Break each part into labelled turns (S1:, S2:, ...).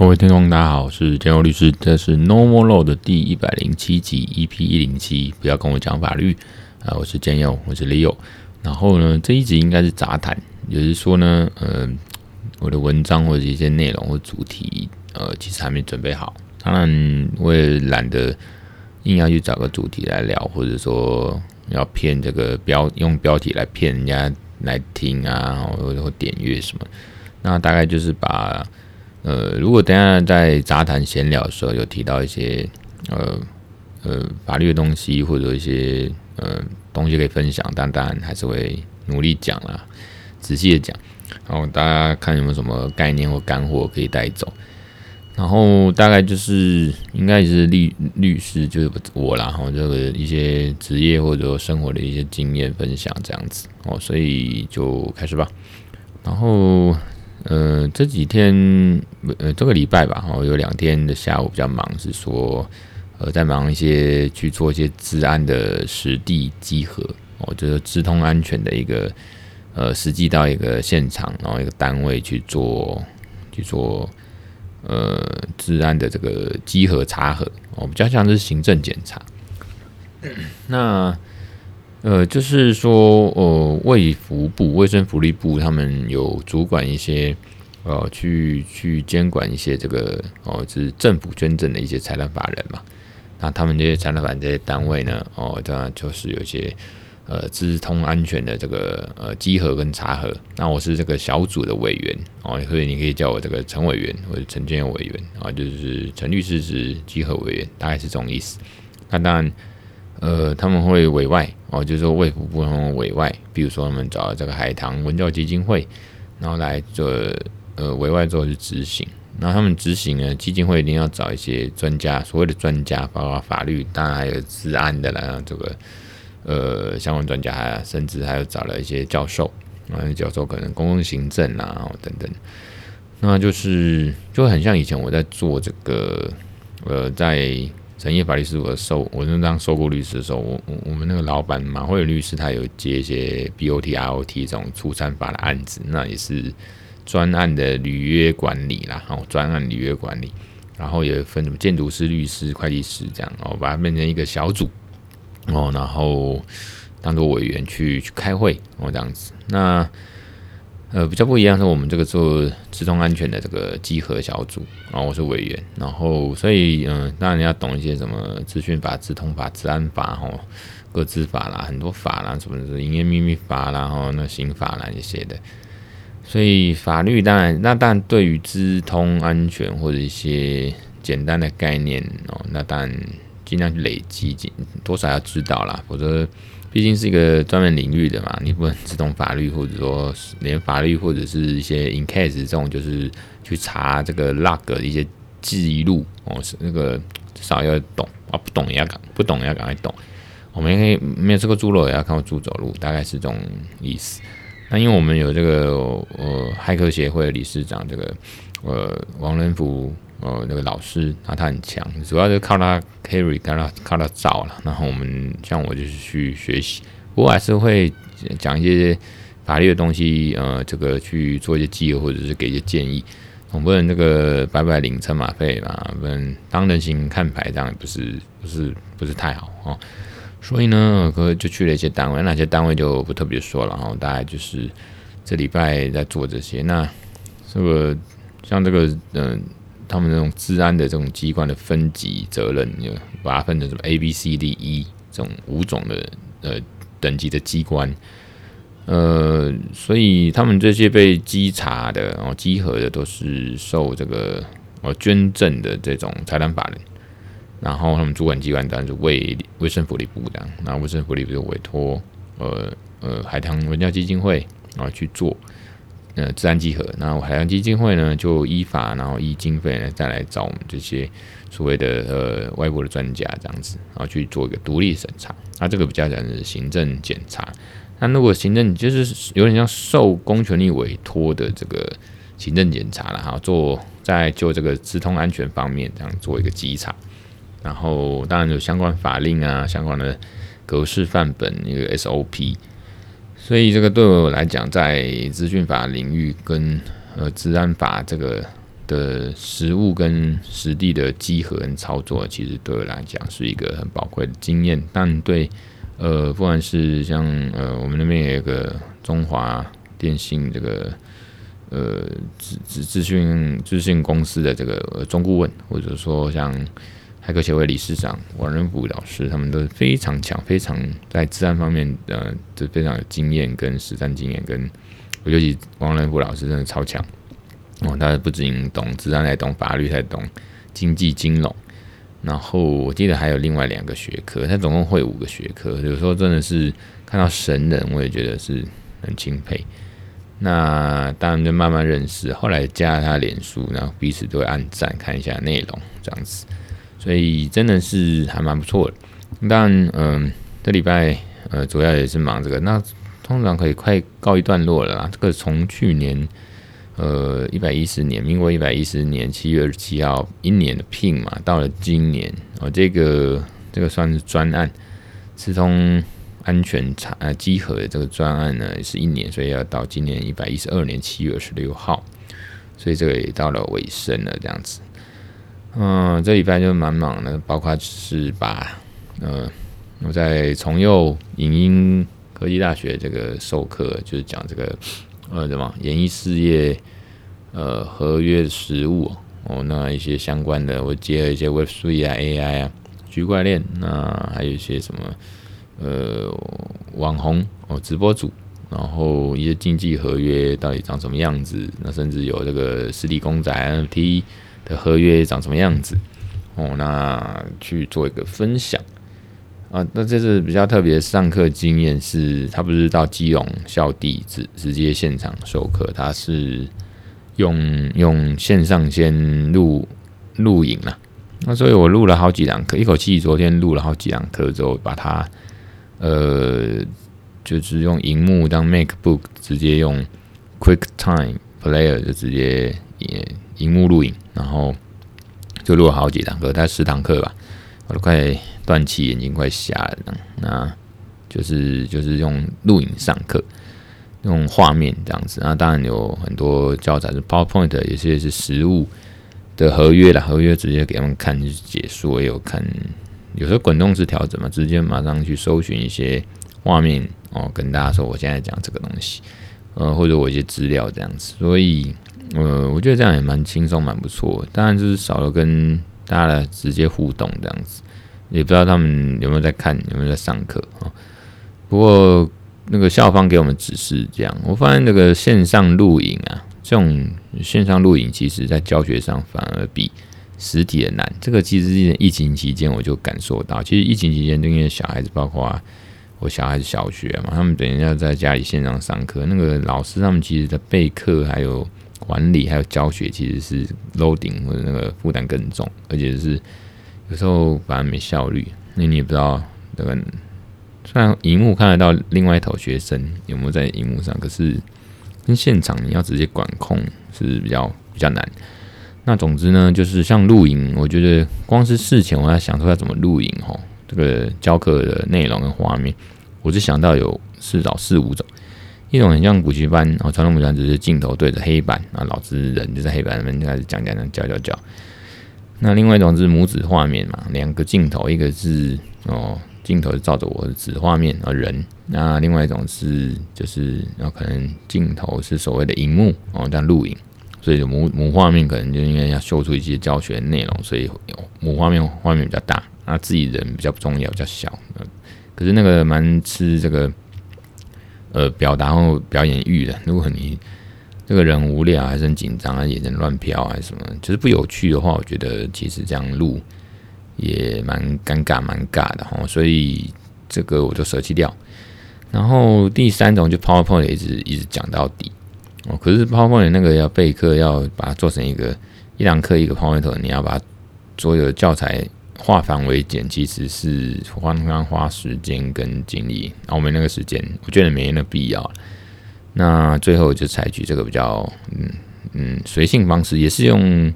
S1: 各位听众，大家好，我是建佑律师，这是 Normal Law 的第一百零七集，EP 一零七，不要跟我讲法律啊，我是建佑，我是 Leo。然后呢，这一集应该是杂谈，也就是说呢，呃，我的文章或者一些内容或主题，呃，其实还没准备好。当然，我也懒得硬要去找个主题来聊，或者说要骗这个标，用标题来骗人家来听啊，或者或点阅什么。那大概就是把。呃，如果等下在杂谈闲聊的时候有提到一些呃呃法律的东西或者一些呃东西可以分享，但当然还是会努力讲啦，仔细的讲，然后大家看有没有什么概念或干货可以带走。然后大概就是应该也是律律师就是我啦，然后这个一些职业或者生活的一些经验分享这样子哦，所以就开始吧，然后。呃，这几天，呃，这个礼拜吧，哦，有两天的下午比较忙，是说，呃，在忙一些去做一些治安的实地稽核，哦，就是资通安全的一个，呃，实际到一个现场，然后一个单位去做，去做，呃，治安的这个稽核查核，哦，比较像是行政检查。那。呃，就是说，呃，卫福部、卫生福利部他们有主管一些，呃，去去监管一些这个，哦，就是政府捐赠的一些财团法人嘛。那他们这些财团法人这些单位呢，哦，当然就是有一些，呃，资通安全的这个呃稽核跟查核。那我是这个小组的委员，哦，所以你可以叫我这个陈委员或者陈建委员啊，就是陈律师是稽核委员，大概是这种意思。那当然。呃，他们会委外哦，就是说卫福部他们委外，比如说他们找这个海棠文教基金会，然后来做呃委外之后去执行。然后他们执行呢，基金会一定要找一些专家，所谓的专家，包括法律，当然还有治安的啦，这个呃相关专家，甚至还有找了一些教授，啊，教授可能公共行政啊等等。那就是就很像以前我在做这个呃在。成业法律事务所受，我那当受雇律师的时候，我我我们那个老板马慧律师，他有接一些 BOT、ROT 这种出餐法的案子，那也是专案的履约管理啦，哦专案履约管理，然后也分什么建筑师、律师、会计师这样，哦，把它变成一个小组，哦，然后当做委员去去开会，哦，这样子，那。呃，比较不一样是我们这个做资通安全的这个稽核小组，然后我是委员，然后所以嗯、当然你要懂一些什么资讯法、资通法、资安法、吼、各资法啦，很多法啦，什么是营业秘密法啦，吼，那刑法啦一些的。所以法律当然，那当然对于资通安全或者一些简单的概念哦，那当然尽量去累积，多少要知道啦，否则。毕竟是一个专门领域的嘛，你不能只懂法律，或者说连法律或者是一些 in case 这种，就是去查这个 log 的一些记录哦，是那个至少要懂啊，不懂也要赶，不懂也要赶快懂。我们可以没有吃过猪肉也要看过猪走路，大概是这种意思。那因为我们有这个呃骇客协会理事长这个呃王仁福。呃，那个老师，那他很强，主要就靠他 carry，靠他靠他造了。然后我们像我就是去学习，我还是会讲一些法律的东西，呃，这个去做一些记录或者是给一些建议。总不能这个白白领车马费嘛，不能当人情看牌，这样也不是不是不是太好哦。所以呢，哥就去了一些单位，那些单位就不特别说了。然后大概就是这礼拜在做这些。那这个像这个嗯。他们那种治安的这种机关的分级责任，就把它分成什么 A、B、C、D、E 这种五种的呃等级的机关，呃，所以他们这些被稽查的，然后稽核的都是受这个呃捐赠的这种财团法人，然后他们主管机关当然是卫卫生福利部的，那卫生福利部就委托呃呃海棠文教基金会啊去做。呃，资安稽核，然后海洋基金会呢，就依法，然后依经费呢，再来找我们这些所谓的呃外国的专家这样子，然后去做一个独立审查。那这个比较讲是行政检查。那如果行政就是有点像受公权力委托的这个行政检查了哈，做在就这个资通安全方面这样做一个稽查。然后当然有相关法令啊，相关的格式范本一个 SOP。所以这个对我来讲，在资讯法领域跟呃治安法这个的实物跟实地的集合跟操作，其实对我来讲是一个很宝贵的经验。但对呃，不管是像呃，我们那边有一个中华电信这个呃资资资讯资讯公司的这个中顾问，或者说像骇客协会理事长王仁甫老师，他们都是非常强，非常在治安方面呃，就非常有经验跟实战经验，跟尤其王仁甫老师真的超强哦，他不仅懂治安，还懂法律，还懂经济金融。然后我记得还有另外两个学科，他总共会五个学科。有时候真的是看到神人，我也觉得是很钦佩。那当然就慢慢认识，后来加了他脸书，然后彼此都会按赞看一下内容这样子，所以真的是还蛮不错的。但，嗯、这礼拜呃主要也是忙这个，那通常可以快告一段落了啦。这个从去年。呃，一百一十年，民国一百一十年七月二十七号，一年的聘嘛，到了今年，哦，这个这个算是专案，资通安全查呃稽核的这个专案呢，也是一年，所以要到今年一百一十二年七月二十六号，所以这个也到了尾声了，这样子。嗯、这礼拜就蛮忙的，包括是把呃我在崇右影音科技大学这个授课，就是讲这个。呃，什么演艺事业，呃，合约实务哦，那一些相关的，我接了一些 Web Three 啊、AI 啊、区块链，那还有一些什么，呃，网红哦，直播主，然后一些经济合约到底长什么样子？那甚至有这个实体公仔 NFT 的合约长什么样子？哦，那去做一个分享。啊，那这次比较特别上课经验是，他不是到基隆校地直直接现场授课，他是用用线上先录录影啊。那所以我录了好几堂课，一口气昨天录了好几堂课之后，把它呃就是用荧幕当 MacBook 直接用 QuickTime Player 就直接也荧幕录影，然后就录了好几堂课，大概十堂课吧，我都快。断气，眼睛快瞎了，那就是就是用录影上课，用画面这样子。那当然有很多教材是 PowerPoint，有些是实物的合约啦，合约直接给他们看就解说，也有看，有时候滚动式调整嘛，直接马上去搜寻一些画面哦，跟大家说我现在讲这个东西，呃，或者我一些资料这样子。所以呃，我觉得这样也蛮轻松，蛮不错。当然就是少了跟大家的直接互动这样子。也不知道他们有没有在看，有没有在上课啊？不过那个校方给我们指示这样，我发现那个线上录影啊，这种线上录影，其实在教学上反而比实体的难。这个其实是疫情期间我就感受到，其实疫情期间因为小孩子，包括我小孩子小学嘛，他们等一下在家里线上上课，那个老师他们其实在备课，还有管理，还有教学，其实是 loading 或者那个负担更重，而且是。有时候反而没效率，那你也不知道这个，虽然荧幕看得到另外一头学生有没有在荧幕上，可是跟现场你要直接管控是比较比较难。那总之呢，就是像录影，我觉得光是事前我要想说要怎么录影吼，这个教课的内容跟画面，我就想到有至少四五种，一种很像补习班，然后传统补习班只是镜头对着黑板，啊老师人就在黑板那边开始讲讲讲教教教。那另外一种是母子画面嘛，两个镜头，一个是哦镜头照着我的子画面啊人，那另外一种是就是然后可能镜头是所谓的荧幕哦这样录影，所以母母画面可能就应该要秀出一些教学内容，所以母画面画面比较大，他自己人比较不重要，比较小，可是那个蛮吃这个呃表达或表演欲的，如果你。这个人无聊还是很紧张啊，眼神乱飘还是什么？就是不有趣的话，我觉得其实这样录也蛮尴尬、蛮尬的哈。所以这个我就舍弃掉。然后第三种就 PowerPoint 一直一直讲到底哦。可是 PowerPoint 那个要备课，要把它做成一个一堂课一个 PowerPoint，你要把所有的教材化繁为简，其实是花花花时间跟精力。然后我们那个时间，我觉得没那必要。那最后就采取这个比较嗯嗯随性方式，也是用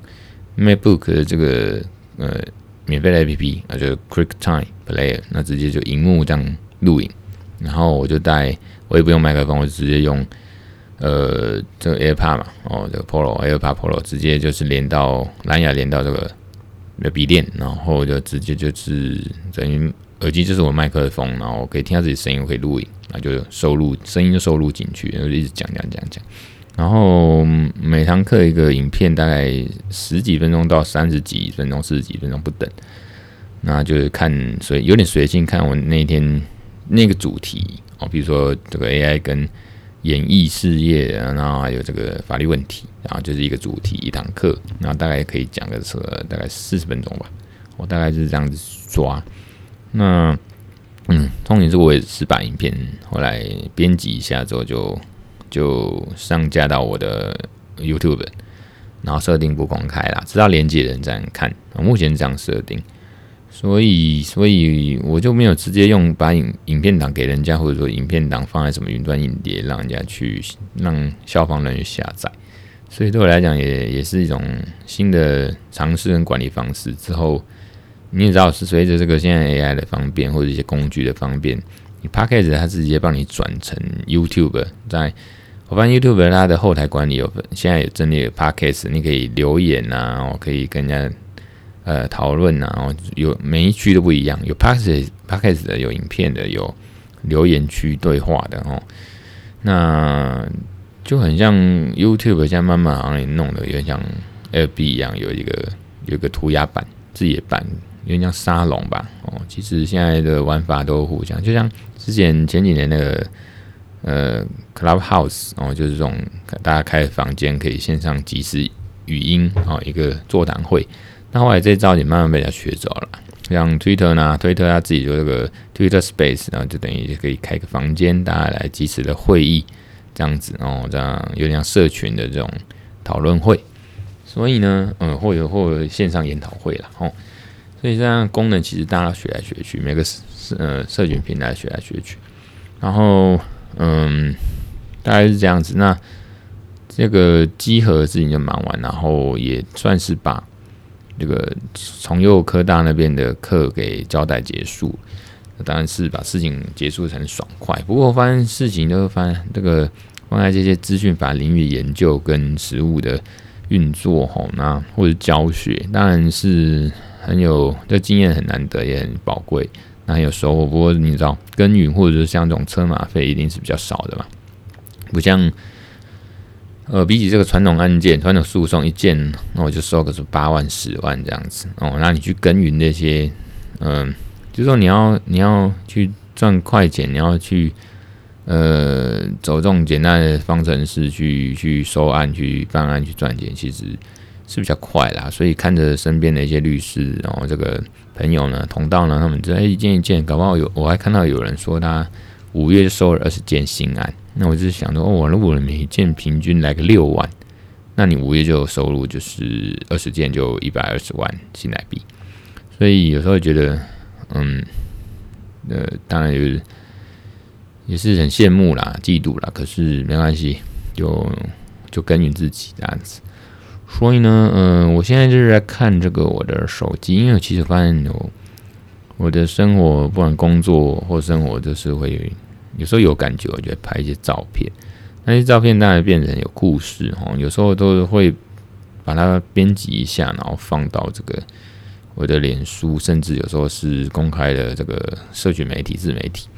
S1: MacBook 的这个呃免费的 APP，那就 QuickTime Player，那直接就荧幕这样录影，然后我就带，我也不用麦克风，我就直接用呃这个 AirPod 嘛，哦这个 Pro AirPod Pro 直接就是连到蓝牙连到这个的笔电，然后就直接就是等于耳机就是我麦克风，然后可以听到自己声音，可以录影，那就收录声音就收录进去，然后就一直讲讲讲讲。然后每堂课一个影片，大概十几分钟到三十几分钟、四十几分钟不等。那就是看随有点随性，看我那天那个主题哦，比如说这个 AI 跟演艺事业，然后还有这个法律问题，然后就是一个主题一堂课，然后大概可以讲个这个大概四十分钟吧。我大概就是这样子抓。那嗯，重点是我也是把影片后来编辑一下之后就。就上架到我的 YouTube，然后设定不公开啦，知道连接的人在看。目前这样设定，所以所以我就没有直接用把影影片档给人家，或者说影片档放在什么云端影碟，让人家去让消防人员下载。所以对我来讲，也也是一种新的尝试跟管理方式。之后你也知道，是随着这个现在 AI 的方便，或者一些工具的方便，你 Podcast 它直接帮你转成 YouTube 在。我发现 YouTube 它的后台管理有，现在有整理 Podcast，你可以留言啊，我可以跟人家呃讨论啊，然后有每一区都不一样，有 Podcast Podcast 的，有影片的，有留言区对话的哦。那就很像 YouTube，现在慢慢好像也弄得有点像 FB 一样，有一个有一个涂鸦版、自己的版，有点像沙龙吧。哦，其实现在的玩法都互相，就像之前前几年那个。呃，Clubhouse 哦，就是这种大家开房间可以线上即时语音哦，一个座谈会。那后来这招也慢慢被他学走了，像 Twitter 呢，Twitter 他自己做这个 Twitter Space，然后就等于可以开个房间，大家来即时的会议这样子哦，这样有点像社群的这种讨论会。所以呢，嗯，或者或者线上研讨会了哦。所以这样功能其实大家学来学去，每个社呃社群平台学来学去，然后。嗯，大概是这样子。那这个集合事情就忙完，然后也算是把这个崇右科大那边的课给交代结束。当然是把事情结束得很爽快。不过我发现事情就发现这个放在这些资讯法领域研究跟实务的运作吼，那或者教学，当然是很有这经验很难得，也很宝贵。那有收获，不过你知道耕耘或者是像这种车马费一定是比较少的嘛，不像呃比起这个传统案件、传统诉讼一件，那我就收个是八万、十万这样子哦。那你去耕耘那些，嗯、就是说你要你要去赚快钱，你要去呃走这种简单的方程式去去收案、去办案、去赚钱，其实是比较快啦。所以看着身边的一些律师，然后这个。朋友呢，同道呢，他们在一件一件，搞不好有我还看到有人说他五月收了二十件新案，那我就是想说，哦，如果每一件平均来个六万，那你五月就收入就是二十件就一百二十万新台币，所以有时候觉得，嗯，呃，当然就是也是很羡慕啦、嫉妒啦，可是没关系，就就耕耘自己这样子。所以呢，嗯、我现在就是在看这个我的手机，因为其实发现有我的生活，不管工作或生活，就是会有，时候有感觉，我就会拍一些照片。那些照片当然变成有故事哈，有时候都会把它编辑一下，然后放到这个我的脸书，甚至有时候是公开的这个社群媒体、自媒体。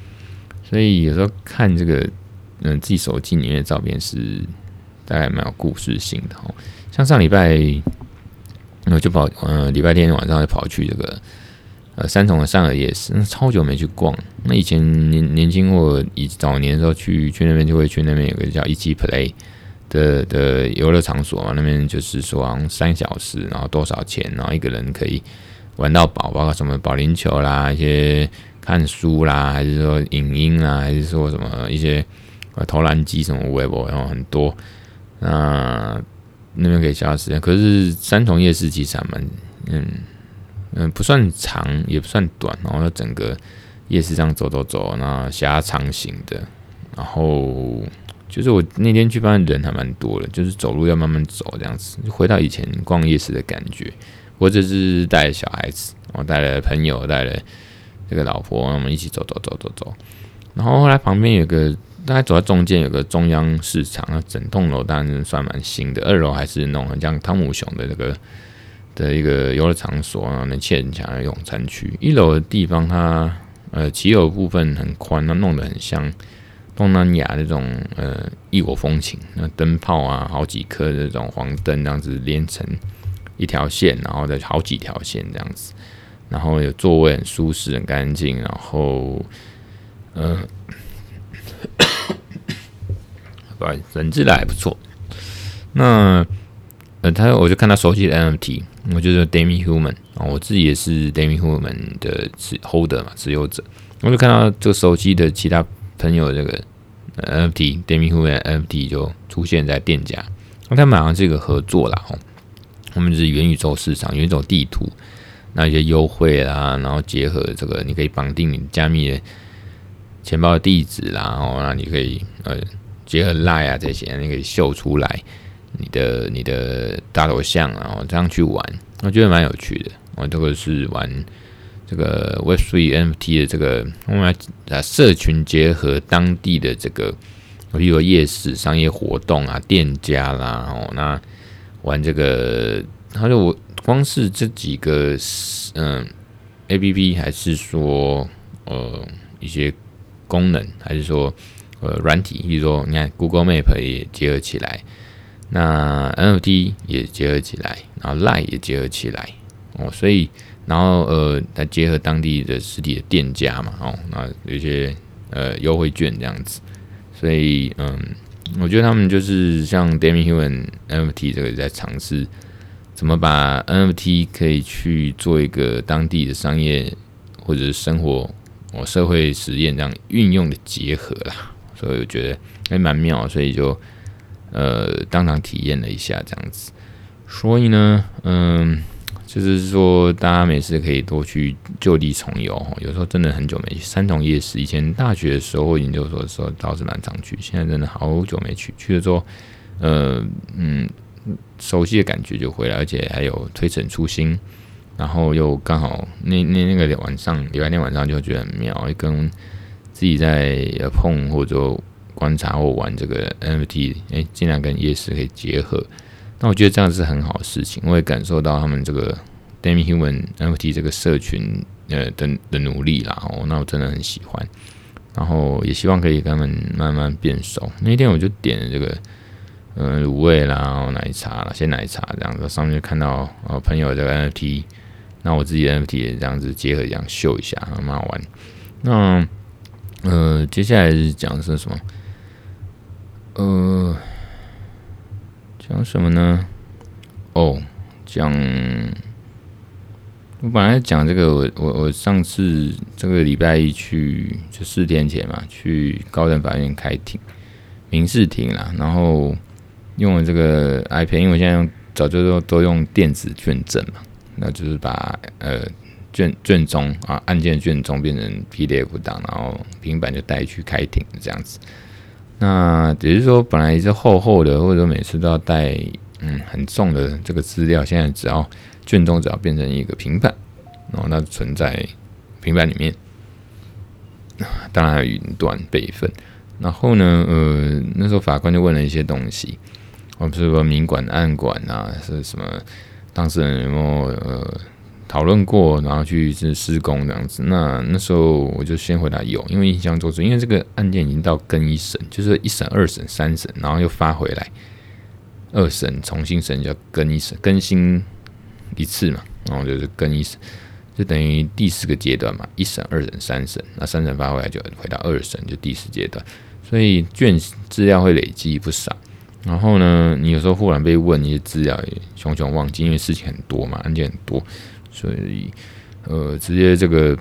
S1: 所以有时候看这个，嗯、自己手机里面的照片是大概蛮有故事性的哈。像上礼拜，我就跑，呃，礼拜天晚上就跑去这个，呃，三重的上尔夜市，那超久没去逛。那以前年年轻或以早年的时候去去那边，就会去那边有个叫一期 Play 的的游乐场所嘛，那边就是说三小时，然后多少钱，然后一个人可以玩到饱，包括什么保龄球啦，一些看书啦，还是说影音啦，还是说什么一些呃投篮机什么微博，然后很多，那。那边可以消时间，可是三重夜市其实还蛮，嗯嗯，不算长也不算短，然后整个夜市这样走走走，那狭长型的，然后就是我那天去发现人还蛮多的，就是走路要慢慢走这样子，回到以前逛夜市的感觉。我只是带小孩子，我带了朋友，带了这个老婆，我们一起走走走走走，然后后来旁边有个大概走在中间有个中央市场，那整栋楼当然算蛮新的。二楼还是那种很像汤姆熊的那个的一个游乐场所啊，能欠人强的用餐区。一楼的地方它呃骑楼部分很宽，它弄得很像东南亚那种呃异国风情。那灯泡啊，好几颗这种黄灯这样子连成一条线，然后再好几条线这样子。然后有座位很舒适，很干净，然后呃。不好意思，人质的还不错。那呃，他我就看他手机的 NFT，我就是 Demi Human 啊，我自己也是 Demi Human 的持 holder 嘛，持有者。我就看到这个手机的其他朋友这个 NFT Demi Human NFT 就出现在店家，那他们好像是一个合作啦，哦，他们是元宇宙市场，元宇宙地图，那一些优惠啦，然后结合这个，你可以绑定你加密的钱包的地址啦，然后，那你可以呃。结合 Line 啊这些，你可以秀出来你的你的大头像，然后这样去玩，我觉得蛮有趣的。我这个是玩这个 Web3 NFT 的这个，我们来社群结合当地的这个，比如夜市商业活动啊，店家啦，哦，那玩这个，他就我光是这几个嗯 APP，还是说呃一些功能，还是说。呃，软体，比如说你看 Google Map 也结合起来，那 NFT 也结合起来，然后链也结合起来哦，所以然后呃，再结合当地的实体的店家嘛，哦，那有些呃优惠券这样子，所以嗯，我觉得他们就是像 Demi Human NFT 这个在尝试怎么把 NFT 可以去做一个当地的商业或者是生活哦社会实验这样运用的结合啦。所以我觉得还蛮妙，所以就呃当场体验了一下这样子。所以呢，嗯，就是说大家没事可以多去旧地重游。有时候真的很久没去三重夜市，以前大学的时候、研究所的时候倒是蛮常去，现在真的好久没去。去了之后，呃嗯，熟悉的感觉就回来，而且还有推陈出新。然后又刚好那那那个晚上，礼拜天晚上就觉得很妙，跟。自己在碰或者观察或玩这个 NFT，哎、欸，竟然跟夜市可以结合，那我觉得这样是很好的事情。我也感受到他们这个 Demi Human NFT 这个社群呃的的努力啦，哦，那我真的很喜欢。然后也希望可以跟他们慢慢变熟。那天我就点了这个呃卤味啦，奶茶啦，鲜奶茶这样子，上面就看到呃朋友这个 NFT，那我自己的 NFT 也这样子结合这样秀一下，很好玩。那。呃，接下来是讲的是什么？呃，讲什么呢？哦，讲我本来讲这个，我我我上次这个礼拜一去，就四天前嘛，去高等法院开庭，民事庭啦，然后用了这个 iPad，因为我现在早就都都用电子卷证嘛，那就是把呃。卷卷宗啊，案件卷宗变成 PDF 档，然后平板就带去开庭这样子。那只是说，本来是厚厚的，或者每次都要带嗯很重的这个资料，现在只要卷宗只要变成一个平板，然后那存在平板里面。当然还有云端备份。然后呢，呃，那时候法官就问了一些东西，我不是说明管暗管啊，是什么当事人有没有呃。讨论过，然后去是施工这样子。那那时候我就先回答有，因为印象中是，因为这个案件已经到更一审，就是一审、二审、三审，然后又发回来二审重新审，叫更一审，更新一次嘛，然后就是更一审，就等于第四个阶段嘛。一审、二审、三审，那三审发回来就回到二审，就第四阶段。所以卷资料会累积不少。然后呢，你有时候忽然被问一些资料，也熊熊忘记，因为事情很多嘛，案件很多。所以，呃，直接这个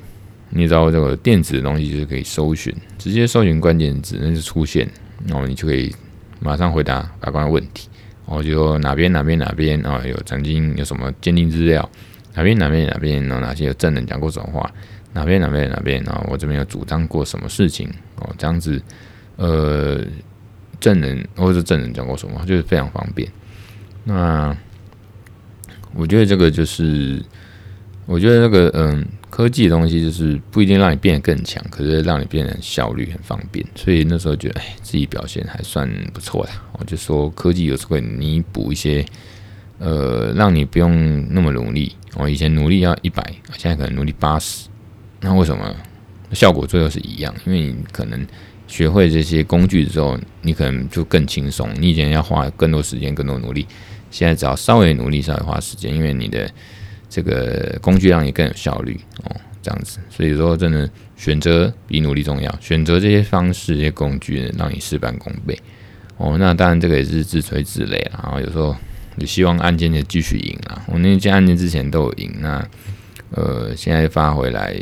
S1: 你知道这个电子的东西就是可以搜寻，直接搜寻关键字，那就出现，然后你就可以马上回答法官的问题。然后就哪边哪边哪边啊，有曾经有什么鉴定资料，哪边哪边哪边，然后哪些证人讲过什么话，哪边哪边哪边，然后我这边有主张过什么事情哦，这样子，呃，证人或者证人讲过什么，就是非常方便。那我觉得这个就是。我觉得那个嗯，科技的东西就是不一定让你变得更强，可是让你变得效率很方便。所以那时候觉得，哎，自己表现还算不错啦。我就说，科技有时候会弥补一些，呃，让你不用那么努力。我以前努力要一百，现在可能努力八十。那为什么效果最后是一样？因为你可能学会这些工具之后，你可能就更轻松。你以前要花更多时间、更多努力，现在只要稍微努力、稍微花时间，因为你的。这个工具让你更有效率哦，这样子，所以说真的选择比努力重要。选择这些方式、这些工具，让你事半功倍哦。那当然，这个也是自吹自擂啦。然后有时候你希望案件的继续赢啊。我那件案件之前都有赢，那呃，现在发回来，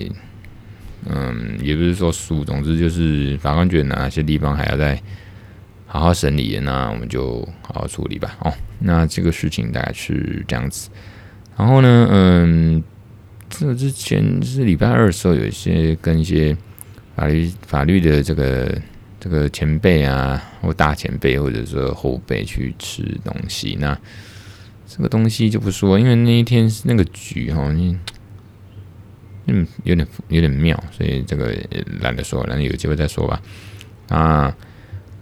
S1: 嗯，也不是说输，总之就是法官觉得哪些地方还要再好好审理，那我们就好好处理吧。哦，那这个事情大概是这样子。然后呢，嗯，这之前是礼拜二的时候，有一些跟一些法律法律的这个这个前辈啊，或大前辈，或者说后辈去吃东西。那这个东西就不说，因为那一天是那个局哈，嗯，有点有点妙，所以这个懒得说，然后有机会再说吧。啊，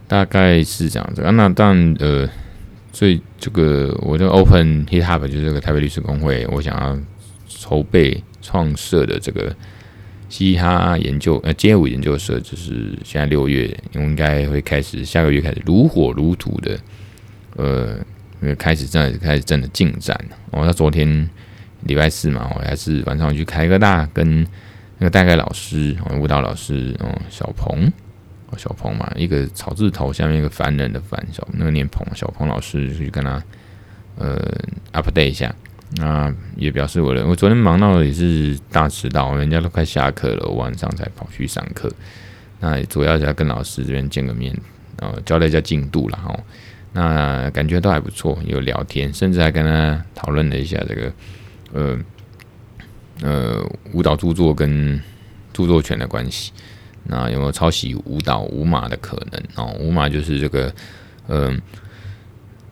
S1: 大概是这样子。那当然，呃。所以这个我的 Open Hip Hop 就是这个台北律师公会，我想要筹备创设的这个嘻哈研究呃街舞研究社，就是现在六月应该会开始，下个月开始如火如荼的呃，因为开始真的开始真的进展。哦，那昨天礼拜四嘛，我还是晚上去开个大，跟那个大概老师舞蹈老师哦小鹏。小鹏嘛，一个草字头下面一个凡人的凡，小那个念鹏，小鹏老师去跟他呃 update 一下，那也表示我的，我昨天忙到也是大迟到，人家都快下课了，我晚上才跑去上课。那主要是要跟老师这边见个面，呃，交代一下进度了哈。那感觉都还不错，有聊天，甚至还跟他讨论了一下这个呃呃舞蹈著作跟著作权的关系。那有没有抄袭舞蹈舞马的可能？哦，舞马就是这个，嗯、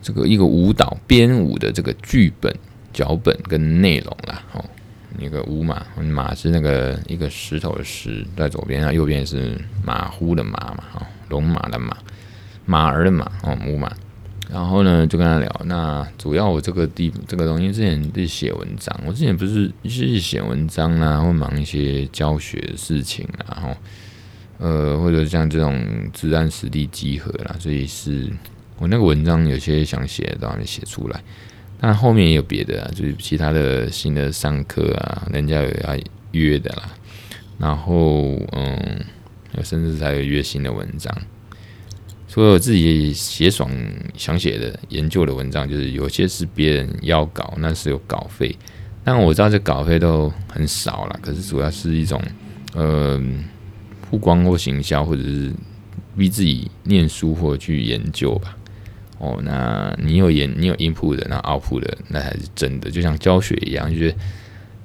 S1: 这个一个舞蹈编舞的这个剧本、脚本跟内容啦。哦，那个舞码，马是那个一个石头的石在左边，那右边是马虎的马嘛，哦，龙马的马，马儿的马，哦，舞马。然后呢，就跟他聊。那主要我这个地这个东西，之前是写文章，我之前不是是写文章啊，或忙一些教学的事情啊，然后。呃，或者像这种资案实地集合啦，所以是我那个文章有些想写的都还没写出来，但后面也有别的啊，就是其他的新的上课啊，人家有要约的啦，然后嗯，甚至还有约新的文章，所以我自己写爽想写的研究的文章，就是有些是别人要稿，那是有稿费，但我知道这稿费都很少了，可是主要是一种呃。曝光或行销，或者是逼自己念书或去研究吧。哦，那你有研，你有 input 的，那 output 的，那才是真的。就像教学一样，就是，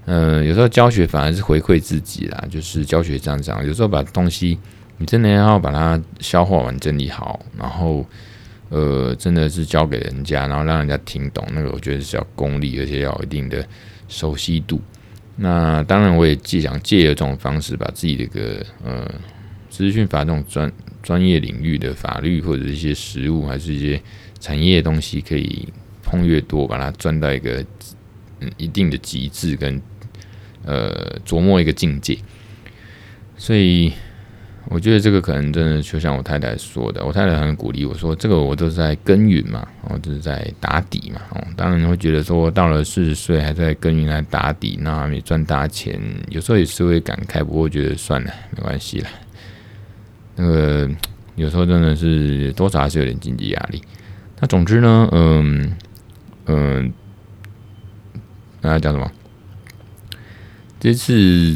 S1: 呃，有时候教学反而是回馈自己啦。就是教学这样讲，有时候把东西，你真的要把它消化完整理好，然后，呃，真的是教给人家，然后让人家听懂。那个我觉得是要功力，而且要有一定的熟悉度。那当然，我也既想借由这种方式，把自己的个呃资讯法这种专专业领域的法律或者一些实务，还是一些产业的东西，可以碰越多，把它钻到一个嗯一定的极致跟呃琢磨一个境界，所以。我觉得这个可能真的就像我太太说的，我太太很鼓励我说，这个我都是在耕耘嘛，哦，就是在打底嘛，哦，当然会觉得说到了四十岁还在耕耘来打底，那还没赚大钱，有时候也是会感慨，不过觉得算了，没关系了。那个有时候真的是多少还是有点经济压力。那总之呢，嗯嗯，那讲什么？这次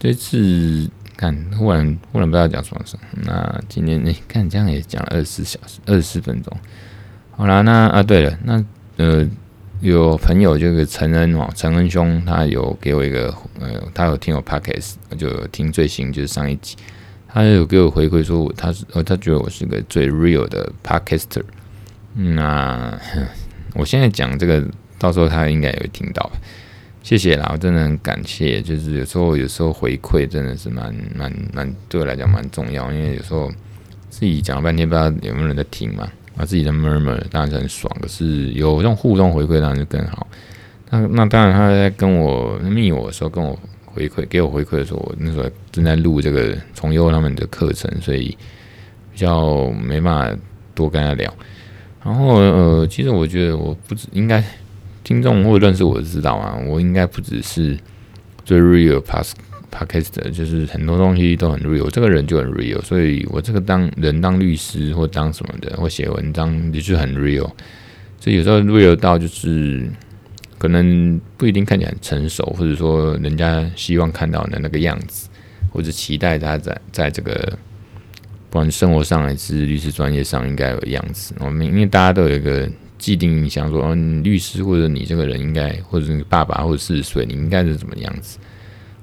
S1: 这次。看，忽然忽然不知道讲什么事。那今天你 看这样也讲了二十四小时，二十四分钟。好啦，那啊对了，那呃有朋友这个陈恩哦，陈恩兄他有给我一个呃，他有听我 podcast，就听最新就是上一集，他有给我回馈说我他是呃他觉得我是个最 real 的 podcaster。那 我现在讲这个，到时候他应该也会听到。谢谢啦，我真的很感谢。就是有时候有时候回馈真的是蛮蛮蛮对我来讲蛮重要，因为有时候自己讲了半天不知道有没有人在听嘛，啊自己的 murmur 当然是很爽，可是有这种互动回馈当然就更好。那那当然他在跟我密我的时候跟我回馈给我回馈的时候，我那时候正在录这个重优他们的课程，所以比较没办法多跟他聊。然后呃，其实我觉得我不知应该。听众或认识我知道啊，我应该不只是最 real pass podcast，就是很多东西都很 real，这个人就很 real，所以我这个当人当律师或当什么的，或写文章也是很 real，所以有时候 real 到就是可能不一定看起来很成熟，或者说人家希望看到的那个样子，或者期待他在在这个不管生活上还是律师专业上应该有样子，我们因为大家都有一个。既定印象说，哦，你律师或者你这个人应该，或者你爸爸或者四十岁，你应该是怎么样子？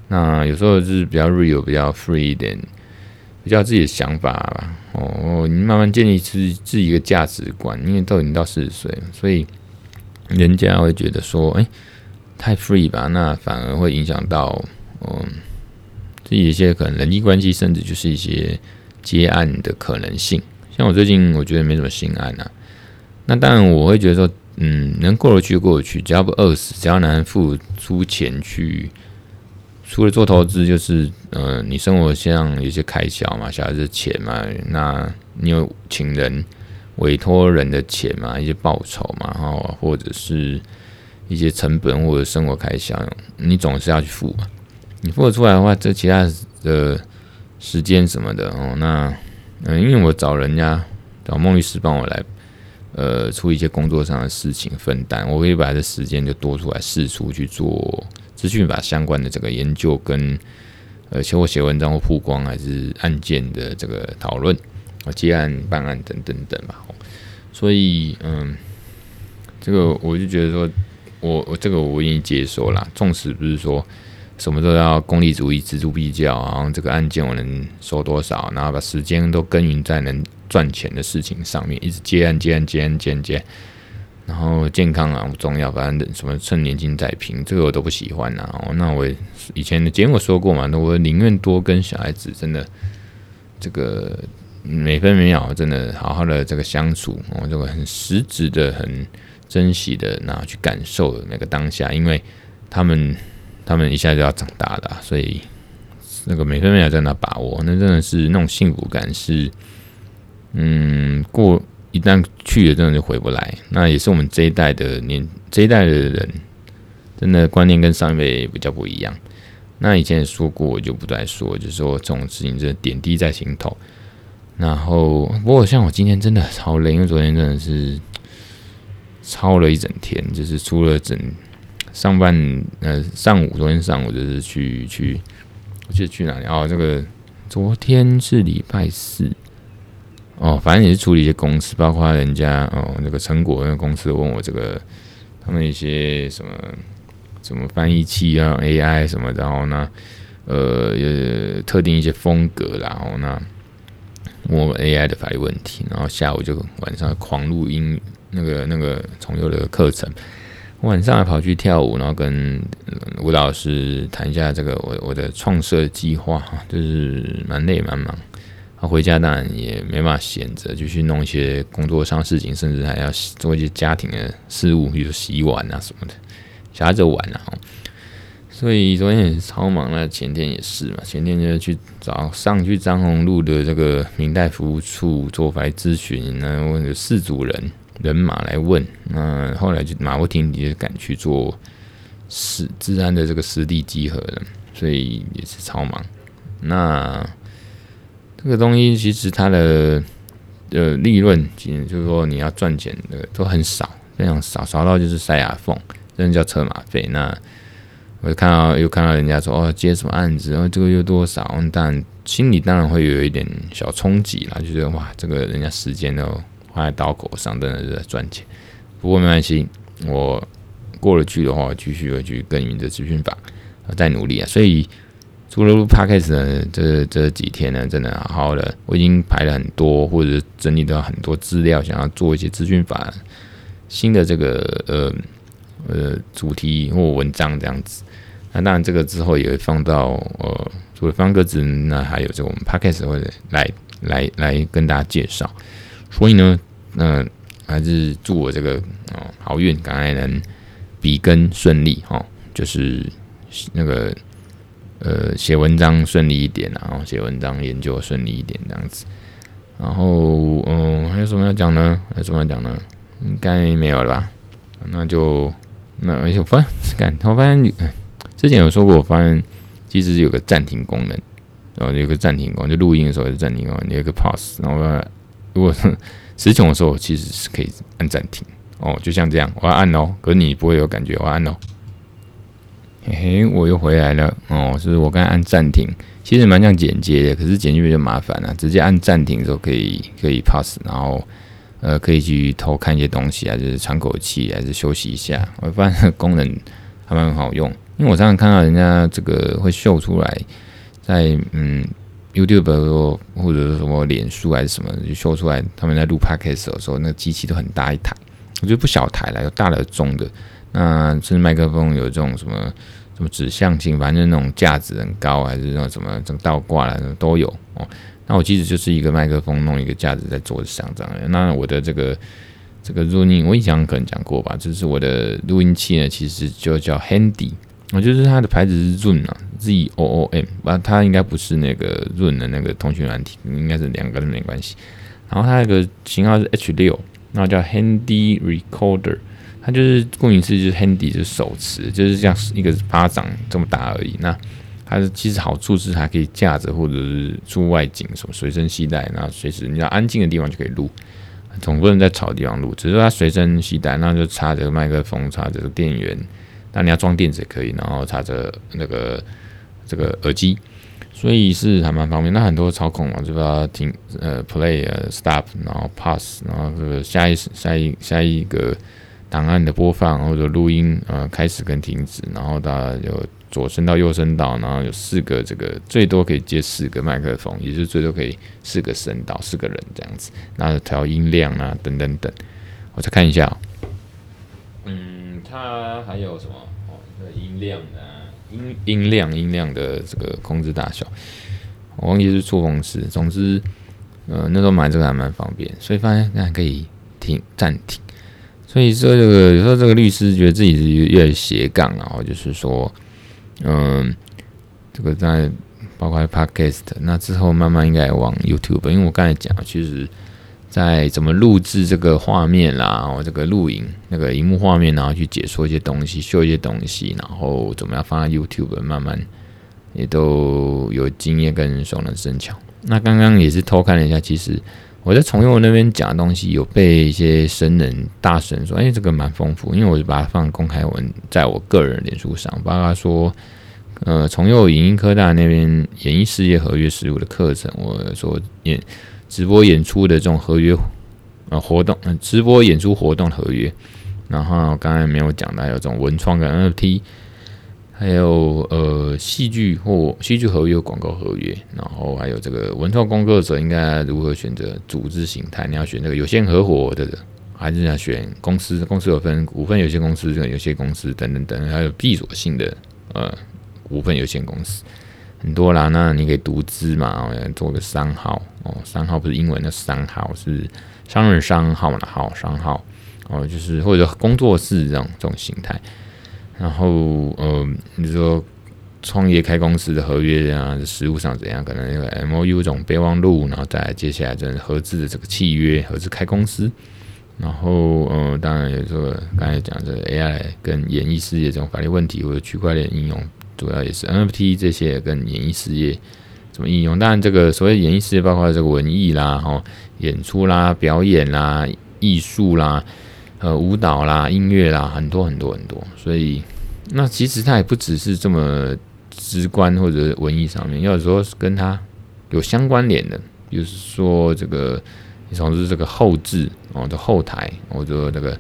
S1: 那有时候就是比较 real、比较 free 一点，比较自己的想法吧。哦，你慢慢建立自自己一个价值观，因为都已经到四十岁了，所以人家会觉得说，哎，太 free 吧，那反而会影响到，嗯，自己一些可能人际关系，甚至就是一些接案的可能性。像我最近，我觉得没什么新案啊。那当然，我会觉得说，嗯，能过得去过得去，只要不饿死，只要能付出钱去，除了做投资，就是，呃，你生活上有些开销嘛，小孩子钱嘛，那你有请人委托人的钱嘛，一些报酬嘛，然后或者是一些成本或者生活开销，你总是要去付嘛。你付得出来的话，这其他的时间什么的哦，那，嗯，因为我找人家找孟律师帮我来。呃，出一些工作上的事情分担，我可以把这时间就多出来释出去做资讯法相关的这个研究跟呃，写我写文章或曝光还是案件的这个讨论啊，接案办案等等等吧。所以嗯，这个我就觉得说，我我这个我已经接受啦，纵使不是说什么都要功利主义锱铢必较，然后这个案件我能收多少，然后把时间都耕耘在能。赚钱的事情上面，一直接案接案接案接案接，然后健康啊不重要，反正什么趁年轻再拼，这个我都不喜欢啊。那我以前的节目说过嘛，那我宁愿多跟小孩子真的这个每分每秒真的好好的这个相处，我这个很实质的、很珍惜的，然后去感受那个当下，因为他们他们一下就要长大了，所以那个每分每秒在那把握，那真的是那种幸福感是。嗯，过一旦去了，真的就回不来。那也是我们这一代的年，这一代的人，真的观念跟上一辈比较不一样。那以前也说过，我就不再说，就是说这种事情真的点滴在心头。然后，不过像我今天真的超累，因为昨天真的是超了一整天，就是出了整上半呃上午，昨天上午就是去去，我记得去哪里？哦，这个昨天是礼拜四。哦，反正也是处理一些公司，包括人家哦那个成果那个公司问我这个他们一些什么什么翻译器啊 AI 什么，然后呢呃也特定一些风格，然后呢问我 AI 的法律问题，然后下午就晚上狂录音那个那个重优的课程，晚上还跑去跳舞，然后跟舞蹈老师谈一下这个我我的创设计划，就是蛮累蛮忙。他回家当然也没办法闲着，就去弄一些工作上事情，甚至还要做一些家庭的事务，比如洗碗啊什么的，小孩子玩啊。所以昨天也是超忙，那前天也是嘛，前天就去找上去张宏路的这个明代服务处做白咨询，那问有四组人人马来问，那后来就马不停蹄就赶去做实治安的这个实地集合了，所以也是超忙。那。这个东西其实它的呃利润，其实就是说你要赚钱的都很少，非常少，少到就是塞牙缝，真的叫车马费。那我看到又看到人家说哦接什么案子，然后这个又多少，但心里当然会有一点小冲击啦，就觉得哇这个人家时间都放在刀口上，真的是在赚钱。不过没关系，我过了去的话，继续会去耕耘这资讯法，再努力啊，所以。除了录 Podcast 呢，这这几天呢，真的好好的，我已经排了很多，或者整理到很多资料，想要做一些资讯法新的这个呃呃主题或文章这样子。那当然，这个之后也会放到呃，除了方格子，那还有这个我们 Podcast 会来来来跟大家介绍。所以呢，那、还是祝我这个哦好运，赶快能笔耕顺利哈、就是那个呃写文章顺利一点，然后写文章研究顺利一点这样子。然后嗯、还有什么要讲呢？还有什么要讲呢？应该没有了吧？那就那而且我发现，我发现。之前有说过，我发现其实有个暂停功能，然后有个暂停功能，就录音的时候是暂停功能，有个 pause。然后如果词穷的时候，其实是可以按暂停哦，就像这样，我要按哦，可是你不会有感觉，我要按哦。嘿嘿，我又回来了哦，是我刚才按暂停，其实蛮像剪接的，可是剪接比较麻烦啊，直接按暂停的时候可以可以 pause，然后呃可以去偷看一些东西啊，就是喘口气，还是休息一下。我发现功能还蛮好用。因为我常常看到人家这个会秀出来，在嗯 YouTube 或者是什么脸书还是什么，就秀出来他们在录 Podcast 的时候，那个机器都很大一台，我觉得不小台了，有大的、中的，那甚至麦克风有这种什么什么指向性，反正那种架子很高，还是那种什么这种倒挂的都有哦。那我其实就是一个麦克风弄一个架子在桌子上这样。那我的这个这个录音，我以前可能讲过吧，就是我的录音器呢，其实就叫 Handy。我就是它的牌子是 Zoom 啊，Z O O M，啊，它应该不是那个 Zoom 的那个通讯软体，应该是两个都没关系。然后它那个型号是 H 六，那叫 Handy Recorder，它就是顾名思义就是 Handy 就是手持，就是像一个巴掌这么大而已。那它的其实好处是它可以架着或者是出外景什么随身携带，然后随时你要安静的地方就可以录，总不能在吵的地方录，只是它随身携带，那就插着麦克风，插着电源。那你要装电子也可以，然后插着那个这个耳机，所以是还蛮方便。那很多操控嘛，就把它停呃 play 呃 stop，然后 pass，然后这个下一下一下一个档案的播放或者录音呃开始跟停止，然后它有左声道右声道，然后有四个这个最多可以接四个麦克风，也是最多可以四个声道四个人这样子，然后调音量啊等等等，我再看一下嗯。它还有什么哦？音量的音音量音量的这个控制大小，我忘记是触控式。总之，呃，那时候买这个还蛮方便，所以发现还可以停暂停。所以说这个有时候这个律师觉得自己是越来越斜杠，然后就是说，嗯、这个在包括 Podcast，那之后慢慢应该往 YouTube，因为我刚才讲其实。在怎么录制这个画面啦，然后这个录影那个荧幕画面，然后去解说一些东西，秀一些东西，然后怎么样放在 YouTube，慢慢也都有经验跟熟能生巧。那刚刚也是偷看了一下，其实我在从佑那边讲的东西，有被一些神人大神说，哎，这个蛮丰富，因为我就把它放公开文，在我个人脸书上，包括说，呃，从佑影音科大那边演艺事业合约实务的课程，我说也。直播演出的这种合约，呃，活动，嗯，直播演出活动合约，然后刚才没有讲到，有这种文创跟 NFT，还有呃戏剧或戏剧合约、广告合约，然后还有这个文创工作者应该如何选择组织形态？你要选这个有限合伙的，还是要选公司？公司有分股份有限公司、有限公司等等等，还有闭锁性的呃股份有限公司。很多啦，那你可以独资嘛，做个商号哦，商号不是英文的商号，是商人商号的号商号哦，就是或者工作室这种这种形态。然后呃，你说创业开公司的合约啊，实务上怎样？可能有 M O U 这种备忘录，然后再接下来就是合资的这个契约，合资开公司。然后呃，当然有这个刚才讲的 A I 跟演艺事业这种法律问题或者区块链应用。主要也是 NFT 这些跟演艺事业怎么应用？当然，这个所谓演艺事业包括这个文艺啦、哈演出啦、表演啦、艺术啦、呃舞蹈啦、音乐啦，很多很多很多。所以，那其实它也不只是这么直观或者文艺上面，要说跟它有相关联的，比如说这个，你从事这个后置哦的后台，或者这个。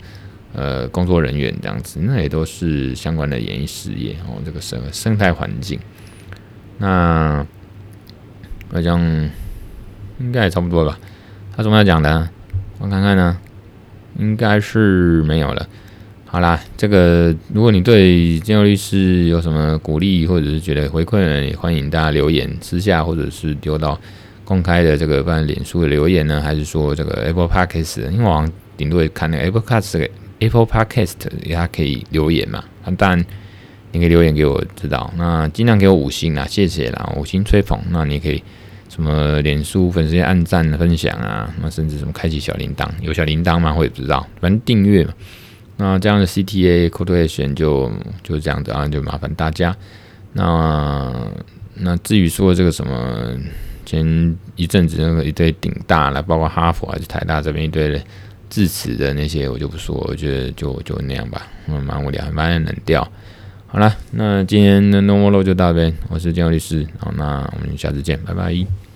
S1: 呃，工作人员这样子，那也都是相关的演艺事业哦。这个生生态环境，那好像应该也差不多吧。他怎么讲的？我看看呢，应该是没有了。好啦，这个如果你对建佑律师有什么鼓励，或者是觉得回馈，也欢迎大家留言私下，或者是丢到公开的这个不然脸书的留言呢，还是说这个 Apple Podcast，因为我顶多也看那个 Apple Podcast Apple Podcast 也可以留言嘛。那当然你可以留言给我知道，那尽量给我五星啦，谢谢啦，五星吹捧。那你可以什么脸书粉丝按赞分享啊，那甚至什么开启小铃铛，有小铃铛吗？我也不知道，反正订阅嘛。那这样的 CTA call to action 就就这样子啊，就麻烦大家。那那至于说这个什么前一阵子那个一堆顶大了，包括哈佛还是台大这边一堆致辞的那些，我就不说，我觉得就就那样吧，嗯，蛮无聊，蛮冷调。好了，那今天的 No More Law 就到这边，我是建佑律师，好，那我们下次见，拜拜。